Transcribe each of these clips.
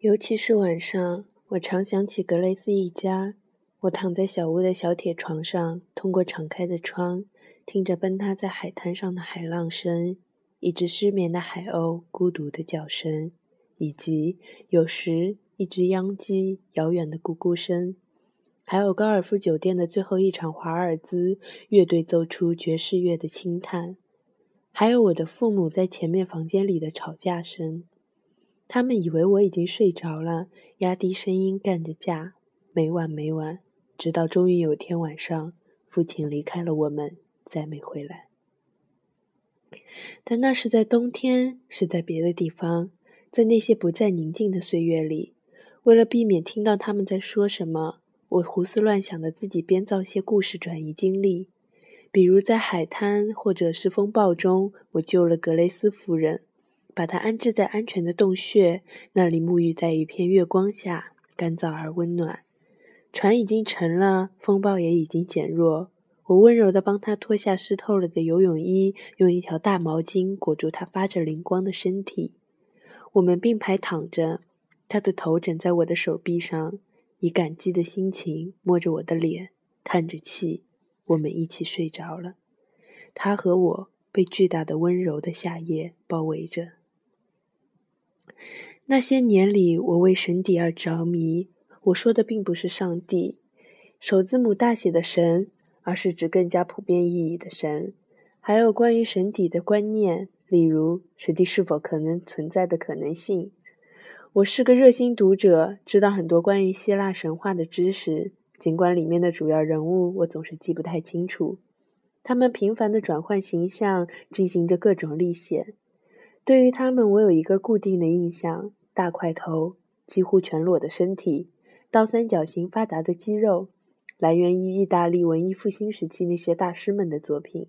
尤其是晚上，我常想起格雷斯一家。我躺在小屋的小铁床上，通过敞开的窗，听着奔踏在海滩上的海浪声，一只失眠的海鸥孤独的叫声，以及有时一只秧鸡遥远的咕咕声，还有高尔夫酒店的最后一场华尔兹乐队奏出爵士乐的轻叹，还有我的父母在前面房间里的吵架声。他们以为我已经睡着了，压低声音干着架，没完没完，直到终于有天晚上，父亲离开了我们，再没回来。但那是在冬天，是在别的地方，在那些不再宁静的岁月里。为了避免听到他们在说什么，我胡思乱想的自己编造些故事转移精力，比如在海滩或者是风暴中，我救了格雷斯夫人。把它安置在安全的洞穴，那里沐浴在一片月光下，干燥而温暖。船已经沉了，风暴也已经减弱。我温柔地帮他脱下湿透了的游泳衣，用一条大毛巾裹住他发着灵光的身体。我们并排躺着，他的头枕在我的手臂上，以感激的心情摸着我的脸，叹着气。我们一起睡着了。他和我被巨大的温柔的夏夜包围着。那些年里，我为神底而着迷。我说的并不是上帝，首字母大写的神，而是指更加普遍意义的神。还有关于神底的观念，例如神底是否可能存在的可能性。我是个热心读者，知道很多关于希腊神话的知识，尽管里面的主要人物我总是记不太清楚。他们频繁的转换形象，进行着各种历险。对于他们，我有一个固定的印象：大块头、几乎全裸的身体、倒三角形发达的肌肉，来源于意大利文艺复兴时期那些大师们的作品，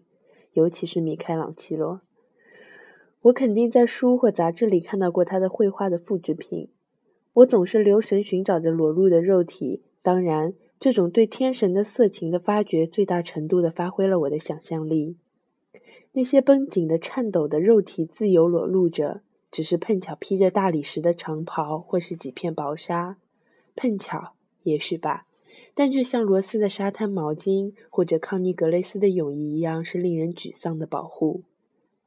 尤其是米开朗基罗。我肯定在书或杂志里看到过他的绘画的复制品。我总是留神寻找着裸露的肉体，当然，这种对天神的色情的发掘，最大程度地发挥了我的想象力。那些绷紧的、颤抖的肉体自由裸露着，只是碰巧披着大理石的长袍，或是几片薄纱。碰巧，也许吧，但却像罗斯的沙滩毛巾，或者康尼格雷斯的泳衣一样，是令人沮丧的保护。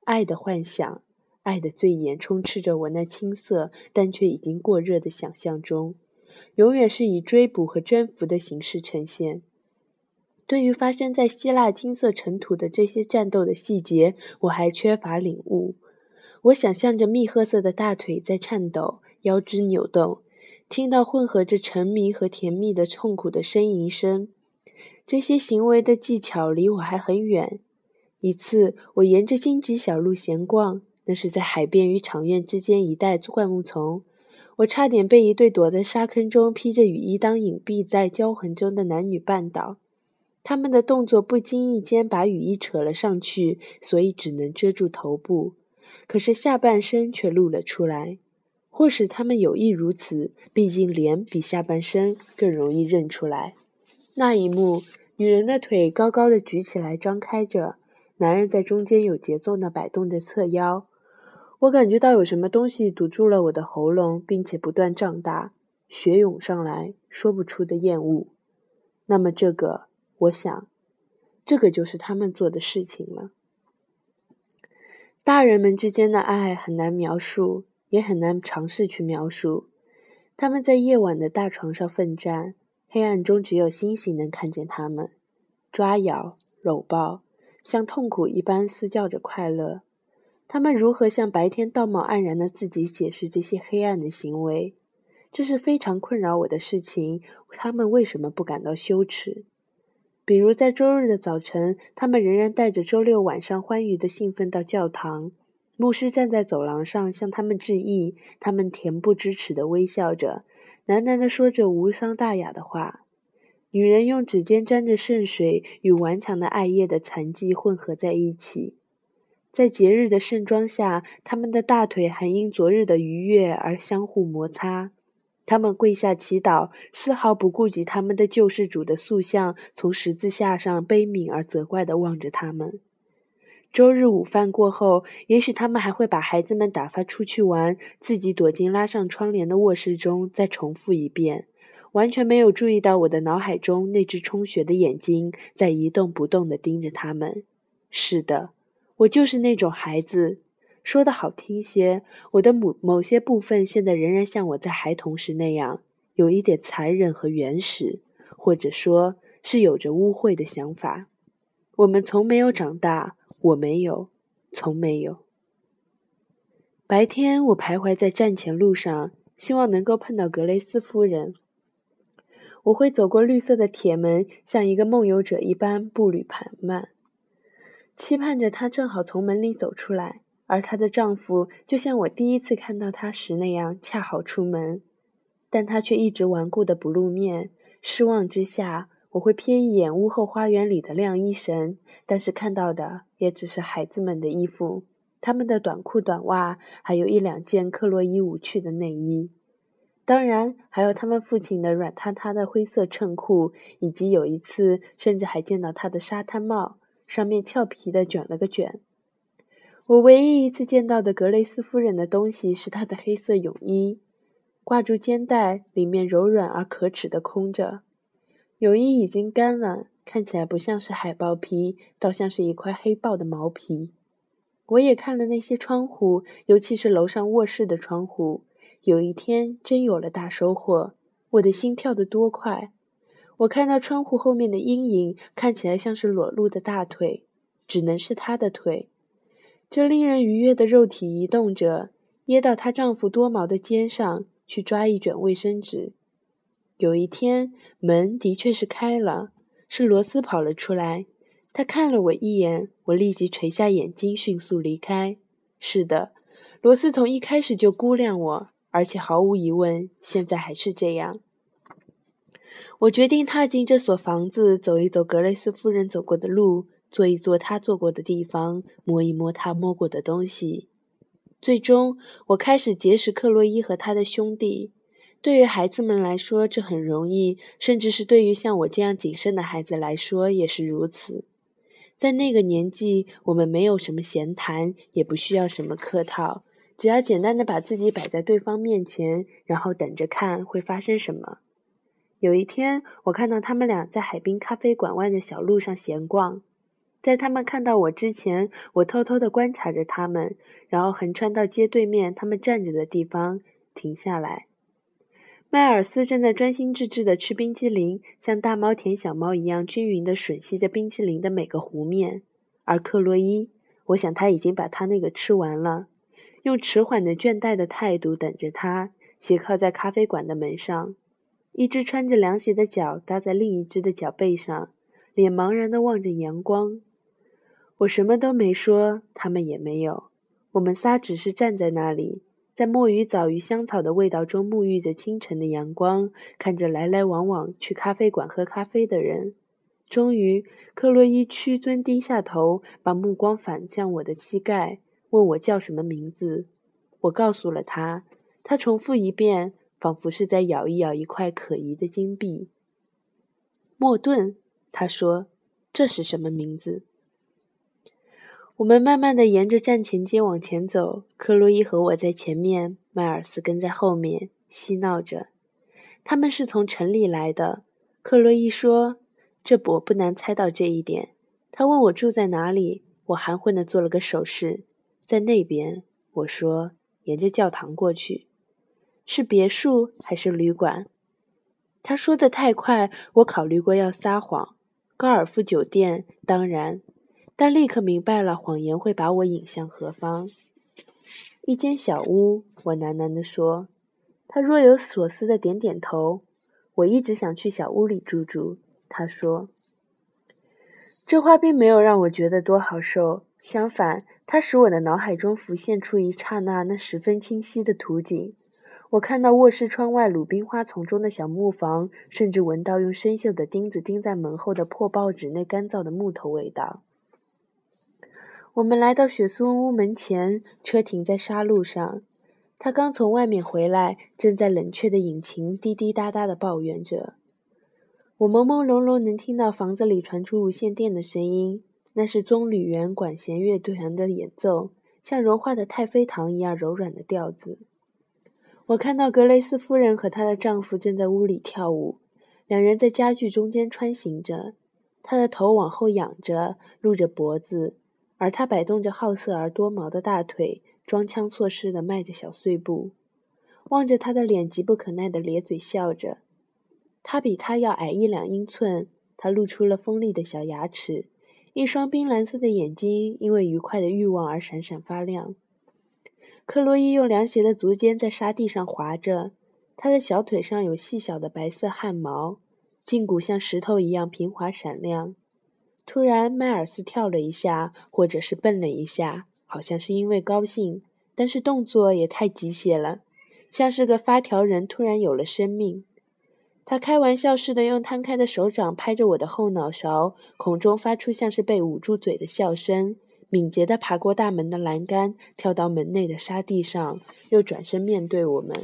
爱的幻想，爱的醉眼，充斥着我那青涩但却已经过热的想象中，永远是以追捕和征服的形式呈现。对于发生在希腊金色尘土的这些战斗的细节，我还缺乏领悟。我想象着蜜褐色的大腿在颤抖，腰肢扭动，听到混合着沉迷和甜蜜的痛苦的呻吟声。这些行为的技巧离我还很远。一次，我沿着荆棘小路闲逛，那是在海边与场院之间一带灌木丛。我差点被一对躲在沙坑中披着雨衣当隐蔽在胶痕中的男女绊倒。他们的动作不经意间把雨衣扯了上去，所以只能遮住头部，可是下半身却露了出来。或许他们有意如此，毕竟脸比下半身更容易认出来。那一幕，女人的腿高高的举起来，张开着，男人在中间有节奏地摆动着侧腰。我感觉到有什么东西堵住了我的喉咙，并且不断胀大，血涌上来，说不出的厌恶。那么这个。我想，这个就是他们做的事情了。大人们之间的爱很难描述，也很难尝试去描述。他们在夜晚的大床上奋战，黑暗中只有星星能看见他们抓咬、搂抱，像痛苦一般嘶叫着快乐。他们如何向白天道貌岸然的自己解释这些黑暗的行为？这是非常困扰我的事情。他们为什么不感到羞耻？比如在周日的早晨，他们仍然带着周六晚上欢愉的兴奋到教堂。牧师站在走廊上向他们致意，他们恬不知耻地微笑着，喃喃地说着无伤大雅的话。女人用指尖沾着圣水，与顽强的艾叶的残迹混合在一起。在节日的盛装下，他们的大腿还因昨日的愉悦而相互摩擦。他们跪下祈祷，丝毫不顾及他们的救世主的塑像从十字架上悲悯而责怪地望着他们。周日午饭过后，也许他们还会把孩子们打发出去玩，自己躲进拉上窗帘的卧室中，再重复一遍，完全没有注意到我的脑海中那只充血的眼睛在一动不动地盯着他们。是的，我就是那种孩子。说的好听些，我的某某些部分现在仍然像我在孩童时那样，有一点残忍和原始，或者说是有着污秽的想法。我们从没有长大，我没有，从没有。白天我徘徊在站前路上，希望能够碰到格雷斯夫人。我会走过绿色的铁门，像一个梦游者一般步履缓慢，期盼着她正好从门里走出来。而她的丈夫就像我第一次看到他时那样，恰好出门，但他却一直顽固的不露面。失望之下，我会瞥一眼屋后花园里的晾衣绳，但是看到的也只是孩子们的衣服，他们的短裤、短袜，还有一两件克洛伊无趣的内衣，当然还有他们父亲的软塌塌的灰色衬裤，以及有一次甚至还见到他的沙滩帽，上面俏皮的卷了个卷。我唯一一次见到的格雷斯夫人的东西是她的黑色泳衣，挂住肩带，里面柔软而可耻的空着。泳衣已经干了，看起来不像是海豹皮，倒像是一块黑豹的毛皮。我也看了那些窗户，尤其是楼上卧室的窗户。有一天真有了大收获，我的心跳得多快！我看到窗户后面的阴影，看起来像是裸露的大腿，只能是她的腿。这令人愉悦的肉体移动着，掖到她丈夫多毛的肩上去抓一卷卫生纸。有一天，门的确是开了，是罗斯跑了出来。他看了我一眼，我立即垂下眼睛，迅速离开。是的，罗斯从一开始就估量我，而且毫无疑问，现在还是这样。我决定踏进这所房子，走一走格雷斯夫人走过的路。坐一坐他坐过的地方，摸一摸他摸过的东西。最终，我开始结识克洛伊和他的兄弟。对于孩子们来说，这很容易，甚至是对于像我这样谨慎的孩子来说也是如此。在那个年纪，我们没有什么闲谈，也不需要什么客套，只要简单的把自己摆在对方面前，然后等着看会发生什么。有一天，我看到他们俩在海滨咖啡馆外的小路上闲逛。在他们看到我之前，我偷偷地观察着他们，然后横穿到街对面他们站着的地方，停下来。迈尔斯正在专心致志地吃冰淇淋，像大猫舔小猫一样均匀地吮吸着冰淇淋的每个弧面。而克洛伊，我想他已经把他那个吃完了，用迟缓的倦怠的态度等着他，斜靠在咖啡馆的门上，一只穿着凉鞋的脚搭在另一只的脚背上，脸茫然地望着阳光。我什么都没说，他们也没有。我们仨只是站在那里，在墨鱼藻与香草的味道中沐浴着清晨的阳光，看着来来往往去咖啡馆喝咖啡的人。终于，克洛伊屈尊低下头，把目光反向我的膝盖，问我叫什么名字。我告诉了他，他重复一遍，仿佛是在咬一咬一块可疑的金币。莫顿，他说：“这是什么名字？”我们慢慢的沿着站前街往前走，克洛伊和我在前面，迈尔斯跟在后面，嬉闹着。他们是从城里来的。克洛伊说：“这我不难猜到这一点。”他问我住在哪里，我含混的做了个手势，在那边。我说：“沿着教堂过去。”是别墅还是旅馆？他说的太快，我考虑过要撒谎。高尔夫酒店，当然。但立刻明白了，谎言会把我引向何方。一间小屋，我喃喃地说。他若有所思的点点头。我一直想去小屋里住住。他说。这话并没有让我觉得多好受，相反，它使我的脑海中浮现出一刹那那十分清晰的图景。我看到卧室窗外鲁冰花丛中的小木房，甚至闻到用生锈的钉子钉在门后的破报纸内干燥的木头味道。我们来到雪松屋门前，车停在沙路上。他刚从外面回来，正在冷却的引擎滴滴答答地抱怨着。我朦朦胧胧能听到房子里传出无线电的声音。那是棕榈园管弦乐团的演奏，像融化的太妃糖一样柔软的调子。我看到格雷斯夫人和她的丈夫正在屋里跳舞，两人在家具中间穿行着。她的头往后仰着，露着脖子，而他摆动着好色而多毛的大腿，装腔作势地迈着小碎步。望着他的脸，急不可耐地咧嘴笑着。他比他要矮一两英寸，他露出了锋利的小牙齿，一双冰蓝色的眼睛因为愉快的欲望而闪闪发亮。克洛伊用凉鞋的足尖在沙地上滑着，他的小腿上有细小的白色汗毛，胫骨像石头一样平滑闪亮。突然，迈尔斯跳了一下，或者是蹦了一下，好像是因为高兴，但是动作也太机械了，像是个发条人突然有了生命。他开玩笑似的用摊开的手掌拍着我的后脑勺，孔中发出像是被捂住嘴的笑声。敏捷地爬过大门的栏杆，跳到门内的沙地上，又转身面对我们，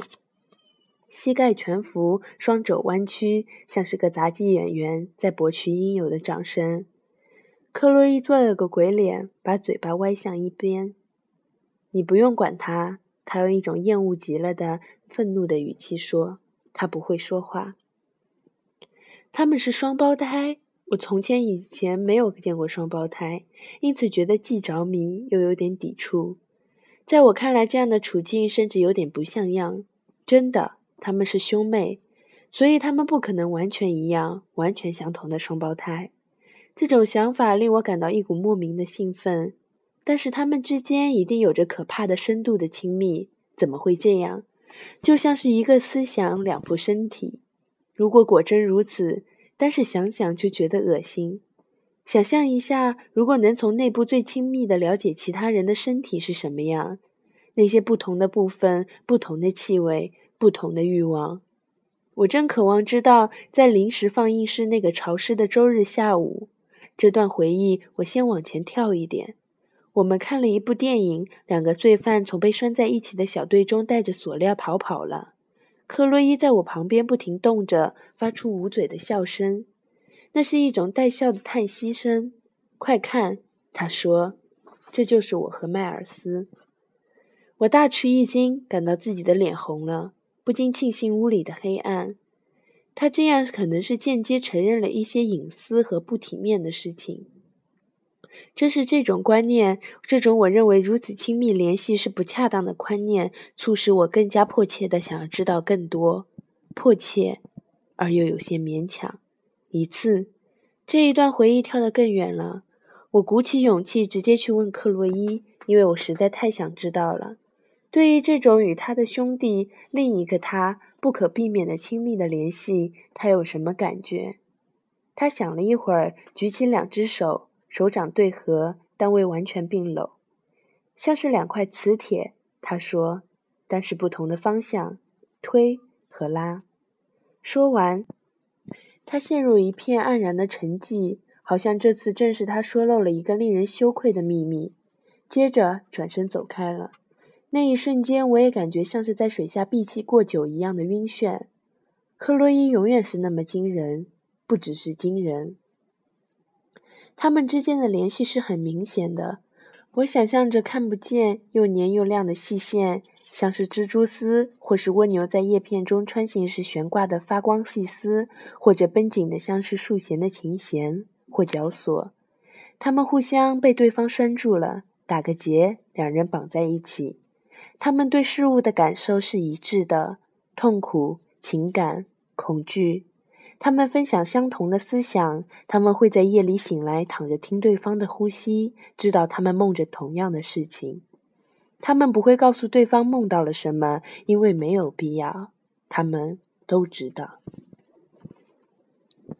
膝盖蜷伏，双肘弯曲，像是个杂技演员在博取应有的掌声。克洛伊做了个鬼脸，把嘴巴歪向一边。你不用管他，他用一种厌恶极了的愤怒的语气说：“他不会说话。他们是双胞胎。”我从前以前没有见过双胞胎，因此觉得既着迷又有点抵触。在我看来，这样的处境甚至有点不像样。真的，他们是兄妹，所以他们不可能完全一样、完全相同的双胞胎。这种想法令我感到一股莫名的兴奋。但是他们之间一定有着可怕的深度的亲密，怎么会这样？就像是一个思想，两副身体。如果果真如此，但是想想就觉得恶心。想象一下，如果能从内部最亲密的了解其他人的身体是什么样，那些不同的部分、不同的气味、不同的欲望，我真渴望知道，在临时放映室那个潮湿的周日下午，这段回忆，我先往前跳一点。我们看了一部电影，两个罪犯从被拴在一起的小队中带着锁链逃跑了。克洛伊在我旁边不停动着，发出捂嘴的笑声，那是一种带笑的叹息声。快看，他说：“这就是我和迈尔斯。”我大吃一惊，感到自己的脸红了，不禁庆幸屋里的黑暗。他这样可能是间接承认了一些隐私和不体面的事情。正是这种观念，这种我认为如此亲密联系是不恰当的观念，促使我更加迫切地想要知道更多，迫切而又有些勉强。一次，这一段回忆跳得更远了。我鼓起勇气直接去问克洛伊，因为我实在太想知道了。对于这种与他的兄弟另一个他不可避免的亲密的联系，他有什么感觉？他想了一会儿，举起两只手。手掌对合，但未完全并拢，像是两块磁铁。他说：“但是不同的方向，推和拉。”说完，他陷入一片黯然的沉寂，好像这次正是他说漏了一个令人羞愧的秘密。接着转身走开了。那一瞬间，我也感觉像是在水下闭气过久一样的晕眩。克洛伊永远是那么惊人，不只是惊人。他们之间的联系是很明显的。我想象着看不见又黏又亮的细线，像是蜘蛛丝，或是蜗牛在叶片中穿行时悬挂的发光细丝，或者绷紧的像是竖弦的琴弦或绞索。他们互相被对方拴住了，打个结，两人绑在一起。他们对事物的感受是一致的：痛苦、情感、恐惧。他们分享相同的思想，他们会在夜里醒来，躺着听对方的呼吸，知道他们梦着同样的事情。他们不会告诉对方梦到了什么，因为没有必要。他们都知道。